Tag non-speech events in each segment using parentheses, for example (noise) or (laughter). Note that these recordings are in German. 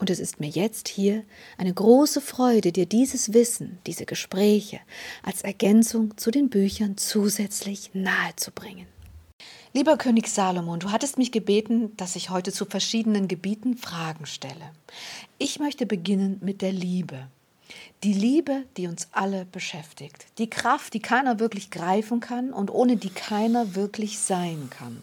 Und es ist mir jetzt hier eine große Freude, dir dieses Wissen, diese Gespräche als Ergänzung zu den Büchern zusätzlich nahezubringen. Lieber König Salomon, du hattest mich gebeten, dass ich heute zu verschiedenen Gebieten Fragen stelle. Ich möchte beginnen mit der Liebe. Die Liebe, die uns alle beschäftigt. Die Kraft, die keiner wirklich greifen kann und ohne die keiner wirklich sein kann.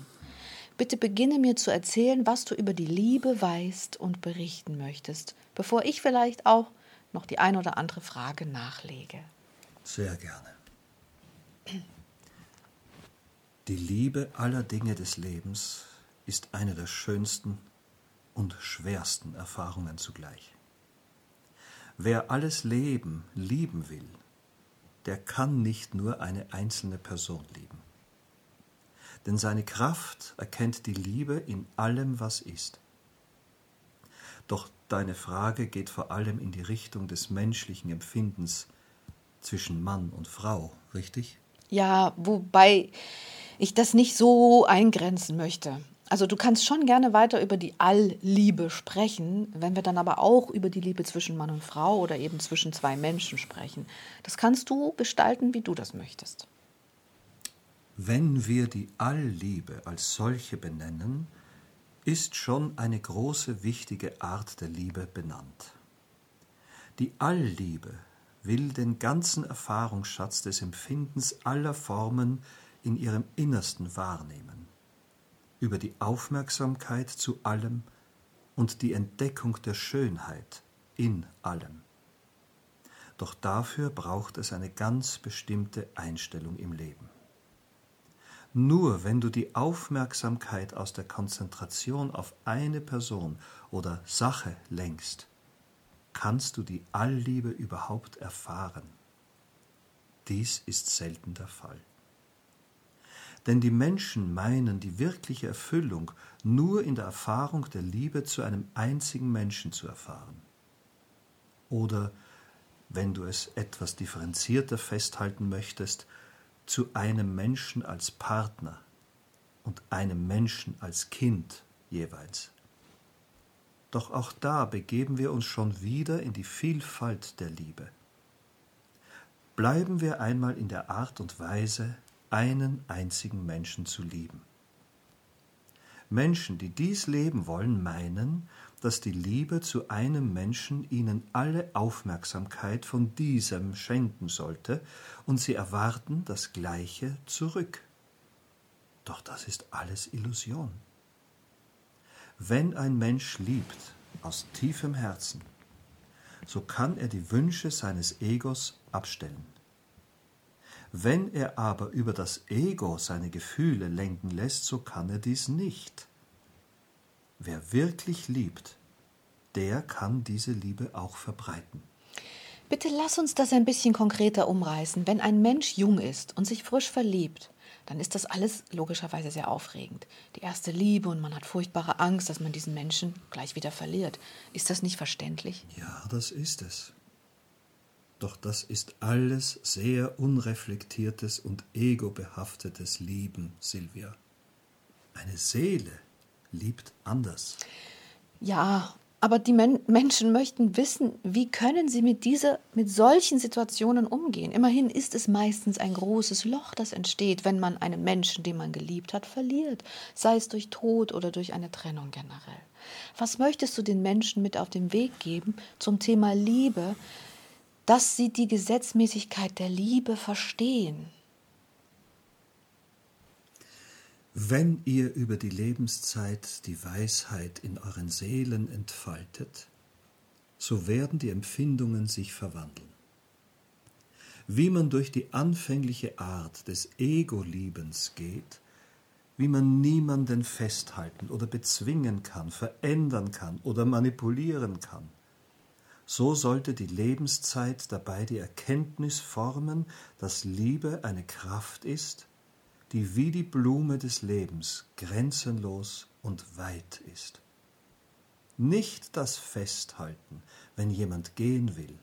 Bitte beginne mir zu erzählen, was du über die Liebe weißt und berichten möchtest, bevor ich vielleicht auch noch die ein oder andere Frage nachlege. Sehr gerne. Die Liebe aller Dinge des Lebens ist eine der schönsten und schwersten Erfahrungen zugleich. Wer alles Leben lieben will, der kann nicht nur eine einzelne Person lieben. Denn seine Kraft erkennt die Liebe in allem, was ist. Doch deine Frage geht vor allem in die Richtung des menschlichen Empfindens zwischen Mann und Frau, richtig? Ja, wobei ich das nicht so eingrenzen möchte. Also du kannst schon gerne weiter über die Allliebe sprechen, wenn wir dann aber auch über die Liebe zwischen Mann und Frau oder eben zwischen zwei Menschen sprechen. Das kannst du gestalten, wie du das möchtest. Wenn wir die Allliebe als solche benennen, ist schon eine große wichtige Art der Liebe benannt. Die Allliebe will den ganzen Erfahrungsschatz des Empfindens aller Formen in ihrem Innersten wahrnehmen, über die Aufmerksamkeit zu allem und die Entdeckung der Schönheit in allem. Doch dafür braucht es eine ganz bestimmte Einstellung im Leben. Nur wenn du die Aufmerksamkeit aus der Konzentration auf eine Person oder Sache lenkst, kannst du die Allliebe überhaupt erfahren. Dies ist selten der Fall. Denn die Menschen meinen die wirkliche Erfüllung nur in der Erfahrung der Liebe zu einem einzigen Menschen zu erfahren. Oder, wenn du es etwas differenzierter festhalten möchtest, zu einem Menschen als Partner und einem Menschen als Kind jeweils. Doch auch da begeben wir uns schon wieder in die Vielfalt der Liebe. Bleiben wir einmal in der Art und Weise, einen einzigen Menschen zu lieben. Menschen, die dies leben wollen, meinen, dass die Liebe zu einem Menschen ihnen alle Aufmerksamkeit von diesem schenken sollte, und sie erwarten das Gleiche zurück. Doch das ist alles Illusion. Wenn ein Mensch liebt aus tiefem Herzen, so kann er die Wünsche seines Egos abstellen. Wenn er aber über das Ego seine Gefühle lenken lässt, so kann er dies nicht. Wer wirklich liebt, der kann diese Liebe auch verbreiten. Bitte lass uns das ein bisschen konkreter umreißen. Wenn ein Mensch jung ist und sich frisch verliebt, dann ist das alles logischerweise sehr aufregend. Die erste Liebe und man hat furchtbare Angst, dass man diesen Menschen gleich wieder verliert. Ist das nicht verständlich? Ja, das ist es. Doch das ist alles sehr unreflektiertes und egobehaftetes Lieben, Silvia. Eine Seele liebt anders. Ja, aber die Men Menschen möchten wissen, wie können sie mit dieser, mit solchen Situationen umgehen. Immerhin ist es meistens ein großes Loch, das entsteht, wenn man einen Menschen, den man geliebt hat, verliert, sei es durch Tod oder durch eine Trennung generell. Was möchtest du den Menschen mit auf den Weg geben zum Thema Liebe, dass sie die Gesetzmäßigkeit der Liebe verstehen. Wenn ihr über die Lebenszeit die Weisheit in euren Seelen entfaltet, so werden die Empfindungen sich verwandeln. Wie man durch die anfängliche Art des Ego-Liebens geht, wie man niemanden festhalten oder bezwingen kann, verändern kann oder manipulieren kann, so sollte die Lebenszeit dabei die Erkenntnis formen, dass Liebe eine Kraft ist, die wie die Blume des Lebens grenzenlos und weit ist. Nicht das Festhalten, wenn jemand gehen will,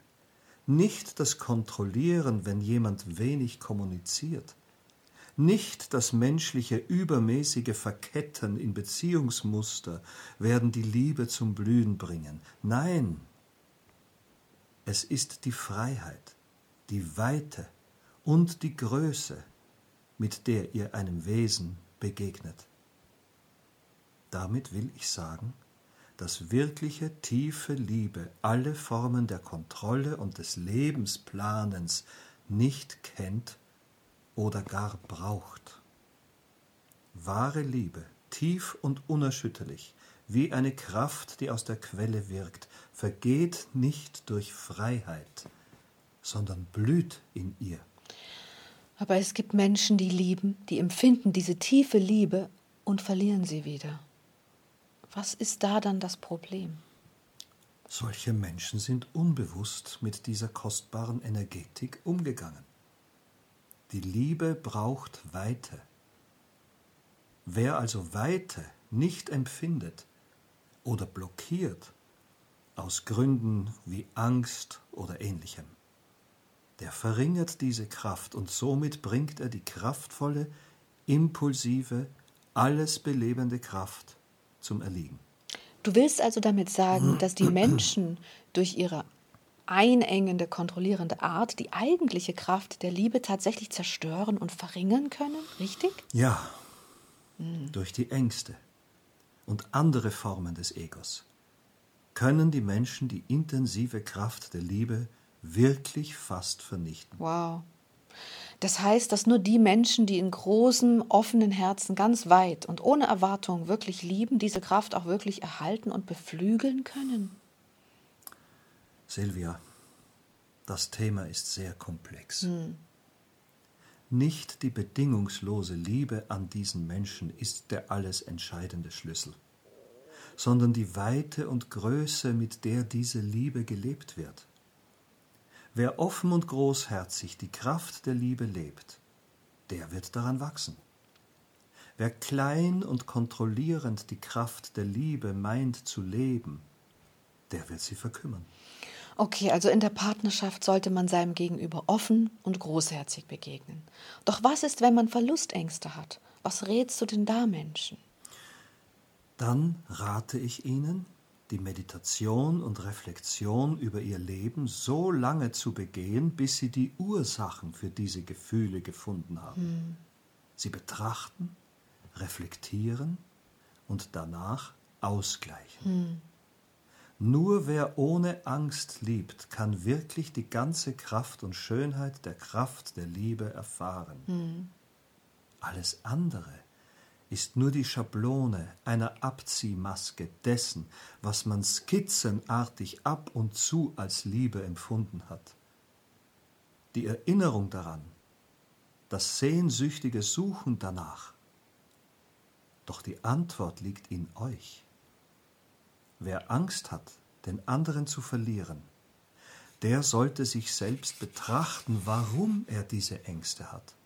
nicht das Kontrollieren, wenn jemand wenig kommuniziert, nicht das menschliche übermäßige Verketten in Beziehungsmuster werden die Liebe zum Blühen bringen. Nein, es ist die Freiheit, die Weite und die Größe, mit der ihr einem Wesen begegnet. Damit will ich sagen, dass wirkliche tiefe Liebe alle Formen der Kontrolle und des Lebensplanens nicht kennt oder gar braucht. Wahre Liebe, tief und unerschütterlich, wie eine Kraft, die aus der Quelle wirkt, vergeht nicht durch Freiheit, sondern blüht in ihr. Aber es gibt Menschen, die lieben, die empfinden diese tiefe Liebe und verlieren sie wieder. Was ist da dann das Problem? Solche Menschen sind unbewusst mit dieser kostbaren Energetik umgegangen. Die Liebe braucht Weite. Wer also Weite nicht empfindet oder blockiert, aus Gründen wie Angst oder ähnlichem, der verringert diese Kraft und somit bringt er die kraftvolle, impulsive, alles belebende Kraft zum Erliegen. Du willst also damit sagen, (clears throat) dass die Menschen durch ihre einengende, kontrollierende Art die eigentliche Kraft der Liebe tatsächlich zerstören und verringern können, richtig? Ja, hm. durch die Ängste und andere Formen des Egos können die Menschen die intensive Kraft der Liebe wirklich fast vernichten. Wow. Das heißt, dass nur die Menschen, die in großem, offenen Herzen ganz weit und ohne Erwartung wirklich lieben, diese Kraft auch wirklich erhalten und beflügeln können. Silvia, das Thema ist sehr komplex. Hm. Nicht die bedingungslose Liebe an diesen Menschen ist der alles entscheidende Schlüssel, sondern die Weite und Größe, mit der diese Liebe gelebt wird. Wer offen und großherzig die Kraft der Liebe lebt, der wird daran wachsen. Wer klein und kontrollierend die Kraft der Liebe meint zu leben, der wird sie verkümmern. Okay, also in der Partnerschaft sollte man seinem Gegenüber offen und großherzig begegnen. Doch was ist, wenn man Verlustängste hat? Was rätst du denn da Menschen? Dann rate ich ihnen, die Meditation und Reflexion über ihr Leben so lange zu begehen, bis sie die Ursachen für diese Gefühle gefunden haben. Hm. Sie betrachten, reflektieren und danach ausgleichen. Hm. Nur wer ohne Angst liebt, kann wirklich die ganze Kraft und Schönheit der Kraft der Liebe erfahren. Hm. Alles andere ist nur die Schablone einer Abziehmaske dessen, was man skizzenartig ab und zu als Liebe empfunden hat. Die Erinnerung daran, das sehnsüchtige Suchen danach. Doch die Antwort liegt in euch. Wer Angst hat, den anderen zu verlieren, der sollte sich selbst betrachten, warum er diese Ängste hat.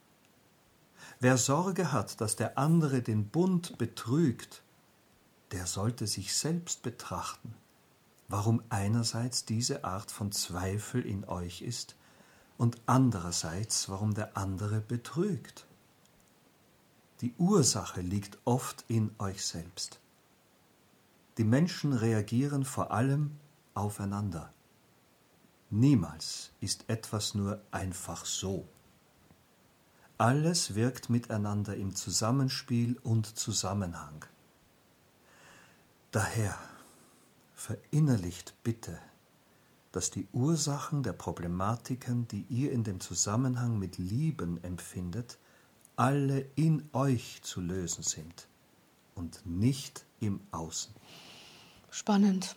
Wer Sorge hat, dass der andere den Bund betrügt, der sollte sich selbst betrachten, warum einerseits diese Art von Zweifel in euch ist und andererseits warum der andere betrügt. Die Ursache liegt oft in euch selbst. Die Menschen reagieren vor allem aufeinander. Niemals ist etwas nur einfach so. Alles wirkt miteinander im Zusammenspiel und Zusammenhang. Daher verinnerlicht bitte, dass die Ursachen der Problematiken, die ihr in dem Zusammenhang mit Lieben empfindet, alle in euch zu lösen sind und nicht im Außen. Spannend.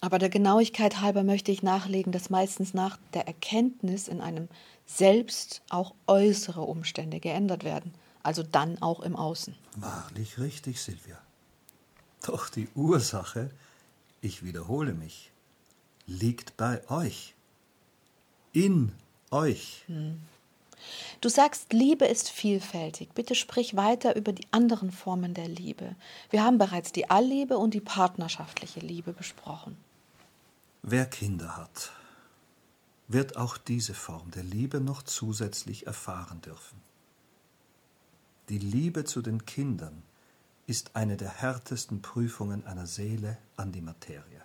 Aber der Genauigkeit halber möchte ich nachlegen, dass meistens nach der Erkenntnis in einem Selbst auch äußere Umstände geändert werden, also dann auch im Außen. Wahrlich richtig, Silvia. Doch die Ursache, ich wiederhole mich, liegt bei euch. In euch. Hm. Du sagst, Liebe ist vielfältig. Bitte sprich weiter über die anderen Formen der Liebe. Wir haben bereits die Allliebe und die partnerschaftliche Liebe besprochen. Wer Kinder hat, wird auch diese Form der Liebe noch zusätzlich erfahren dürfen. Die Liebe zu den Kindern ist eine der härtesten Prüfungen einer Seele an die Materie.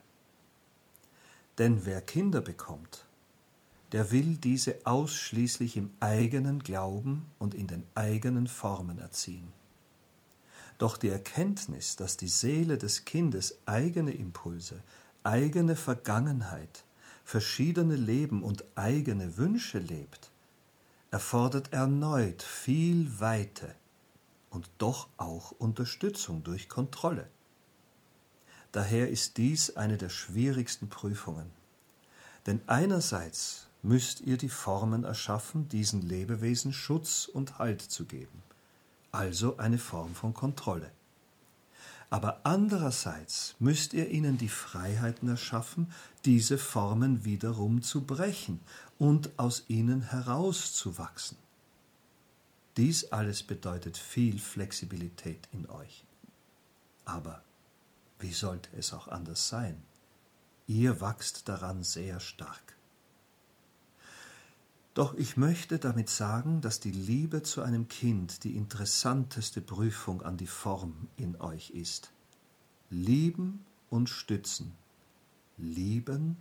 Denn wer Kinder bekommt, der will diese ausschließlich im eigenen Glauben und in den eigenen Formen erziehen. Doch die Erkenntnis, dass die Seele des Kindes eigene Impulse, eigene Vergangenheit, verschiedene Leben und eigene Wünsche lebt, erfordert erneut viel Weite und doch auch Unterstützung durch Kontrolle. Daher ist dies eine der schwierigsten Prüfungen. Denn einerseits müsst ihr die Formen erschaffen, diesen Lebewesen Schutz und Halt zu geben, also eine Form von Kontrolle. Aber andererseits müsst ihr ihnen die Freiheiten erschaffen, diese Formen wiederum zu brechen und aus ihnen herauszuwachsen. Dies alles bedeutet viel Flexibilität in euch. Aber wie sollte es auch anders sein? Ihr wachst daran sehr stark. Doch ich möchte damit sagen, dass die Liebe zu einem Kind die interessanteste Prüfung an die Form in euch ist. Lieben und stützen, lieben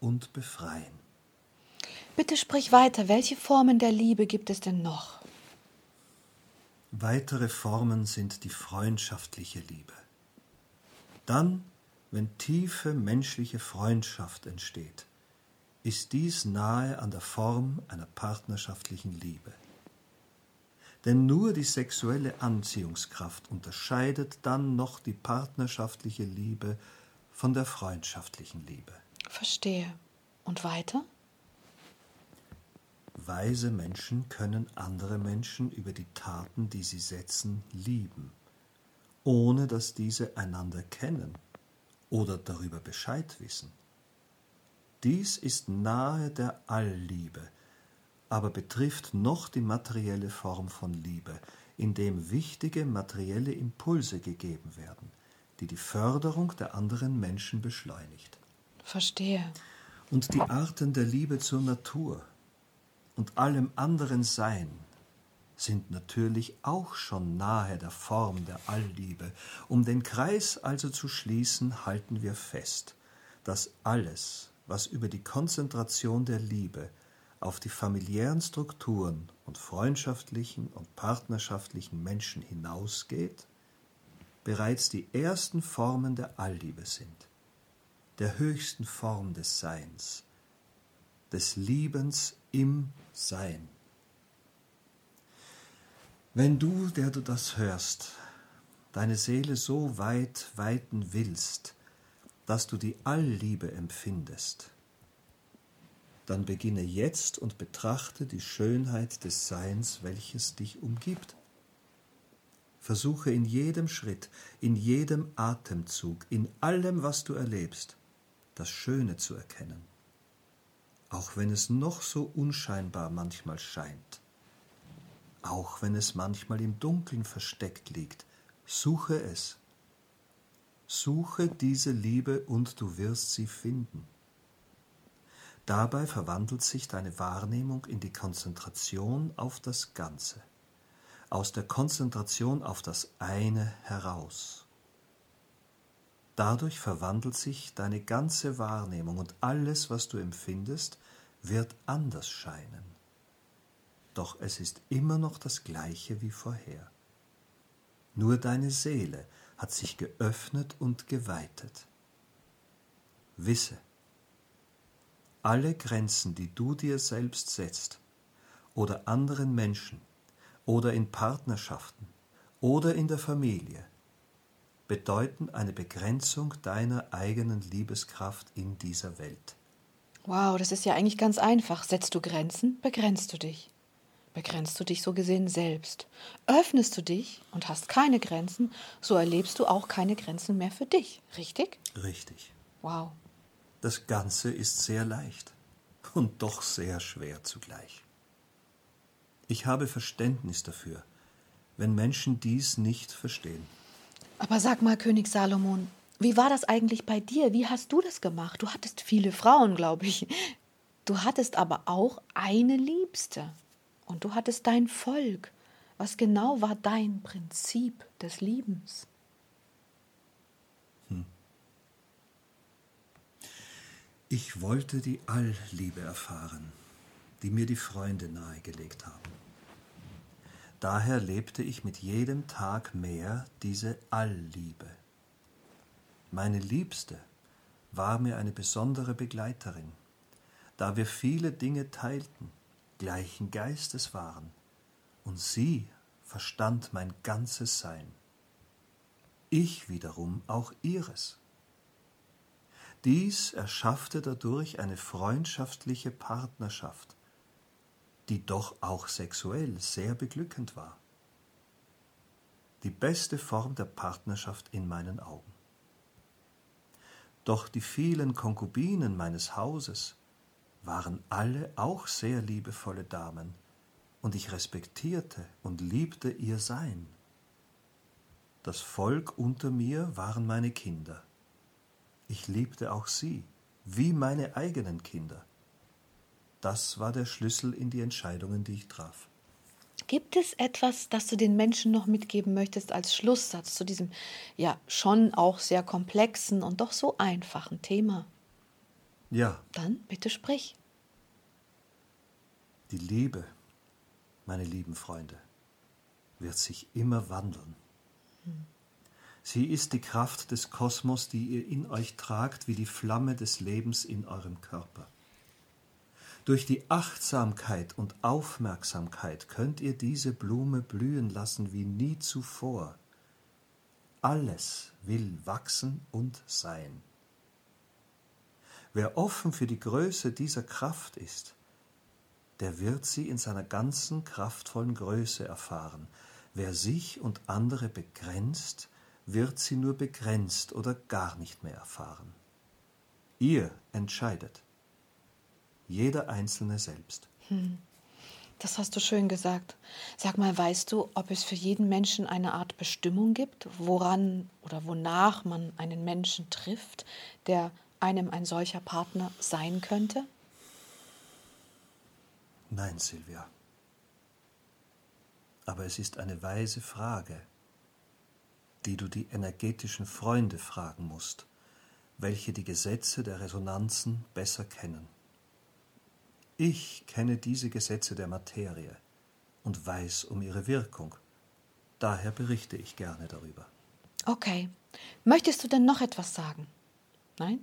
und befreien. Bitte sprich weiter. Welche Formen der Liebe gibt es denn noch? Weitere Formen sind die freundschaftliche Liebe. Dann, wenn tiefe menschliche Freundschaft entsteht, ist dies nahe an der Form einer partnerschaftlichen Liebe. Denn nur die sexuelle Anziehungskraft unterscheidet dann noch die partnerschaftliche Liebe von der freundschaftlichen Liebe. Verstehe. Und weiter? Weise Menschen können andere Menschen über die Taten, die sie setzen, lieben, ohne dass diese einander kennen oder darüber Bescheid wissen. Dies ist nahe der Allliebe, aber betrifft noch die materielle Form von Liebe, in dem wichtige materielle Impulse gegeben werden, die die Förderung der anderen Menschen beschleunigt. Verstehe. Und die Arten der Liebe zur Natur und allem anderen Sein sind natürlich auch schon nahe der Form der Allliebe. Um den Kreis also zu schließen, halten wir fest, dass alles, was über die Konzentration der Liebe auf die familiären Strukturen und freundschaftlichen und partnerschaftlichen Menschen hinausgeht, bereits die ersten Formen der Allliebe sind, der höchsten Form des Seins, des Liebens im Sein. Wenn du, der du das hörst, deine Seele so weit weiten willst, dass du die Allliebe empfindest, dann beginne jetzt und betrachte die Schönheit des Seins, welches dich umgibt. Versuche in jedem Schritt, in jedem Atemzug, in allem, was du erlebst, das Schöne zu erkennen, auch wenn es noch so unscheinbar manchmal scheint, auch wenn es manchmal im Dunkeln versteckt liegt, suche es Suche diese Liebe und du wirst sie finden. Dabei verwandelt sich deine Wahrnehmung in die Konzentration auf das Ganze, aus der Konzentration auf das eine heraus. Dadurch verwandelt sich deine ganze Wahrnehmung und alles, was du empfindest, wird anders scheinen. Doch es ist immer noch das gleiche wie vorher. Nur deine Seele hat sich geöffnet und geweitet. Wisse, alle Grenzen, die du dir selbst setzt oder anderen Menschen oder in Partnerschaften oder in der Familie, bedeuten eine Begrenzung deiner eigenen Liebeskraft in dieser Welt. Wow, das ist ja eigentlich ganz einfach. Setzt du Grenzen, begrenzt du dich begrenzt du dich so gesehen selbst. Öffnest du dich und hast keine Grenzen, so erlebst du auch keine Grenzen mehr für dich, richtig? Richtig. Wow. Das Ganze ist sehr leicht und doch sehr schwer zugleich. Ich habe Verständnis dafür, wenn Menschen dies nicht verstehen. Aber sag mal, König Salomon, wie war das eigentlich bei dir? Wie hast du das gemacht? Du hattest viele Frauen, glaube ich. Du hattest aber auch eine Liebste. Und du hattest dein Volk. Was genau war dein Prinzip des Liebens? Hm. Ich wollte die Allliebe erfahren, die mir die Freunde nahegelegt haben. Daher lebte ich mit jedem Tag mehr diese Allliebe. Meine Liebste war mir eine besondere Begleiterin, da wir viele Dinge teilten, gleichen Geistes waren, und sie verstand mein ganzes Sein. Ich wiederum auch ihres. Dies erschaffte dadurch eine freundschaftliche Partnerschaft, die doch auch sexuell sehr beglückend war. Die beste Form der Partnerschaft in meinen Augen. Doch die vielen Konkubinen meines Hauses waren alle auch sehr liebevolle Damen, und ich respektierte und liebte ihr Sein. Das Volk unter mir waren meine Kinder. Ich liebte auch sie, wie meine eigenen Kinder. Das war der Schlüssel in die Entscheidungen, die ich traf. Gibt es etwas, das du den Menschen noch mitgeben möchtest als Schlusssatz zu diesem ja schon auch sehr komplexen und doch so einfachen Thema? Ja. Dann bitte sprich. Die Liebe, meine lieben Freunde, wird sich immer wandeln. Sie ist die Kraft des Kosmos, die ihr in euch tragt, wie die Flamme des Lebens in eurem Körper. Durch die Achtsamkeit und Aufmerksamkeit könnt ihr diese Blume blühen lassen wie nie zuvor. Alles will wachsen und sein. Wer offen für die Größe dieser Kraft ist, der wird sie in seiner ganzen kraftvollen Größe erfahren. Wer sich und andere begrenzt, wird sie nur begrenzt oder gar nicht mehr erfahren. Ihr entscheidet jeder Einzelne selbst. Hm. Das hast du schön gesagt. Sag mal, weißt du, ob es für jeden Menschen eine Art Bestimmung gibt, woran oder wonach man einen Menschen trifft, der einem ein solcher Partner sein könnte? Nein, Silvia. Aber es ist eine weise Frage, die du die energetischen Freunde fragen musst, welche die Gesetze der Resonanzen besser kennen. Ich kenne diese Gesetze der Materie und weiß um ihre Wirkung. Daher berichte ich gerne darüber. Okay. Möchtest du denn noch etwas sagen? Nein?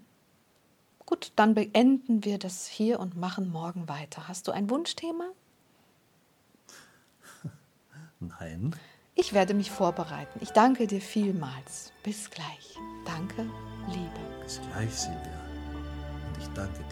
Gut, dann beenden wir das hier und machen morgen weiter. Hast du ein Wunschthema? (laughs) Nein. Ich werde mich vorbereiten. Ich danke dir vielmals. Bis gleich. Danke, Liebe. Bis gleich, Silvia. Und ich danke dir.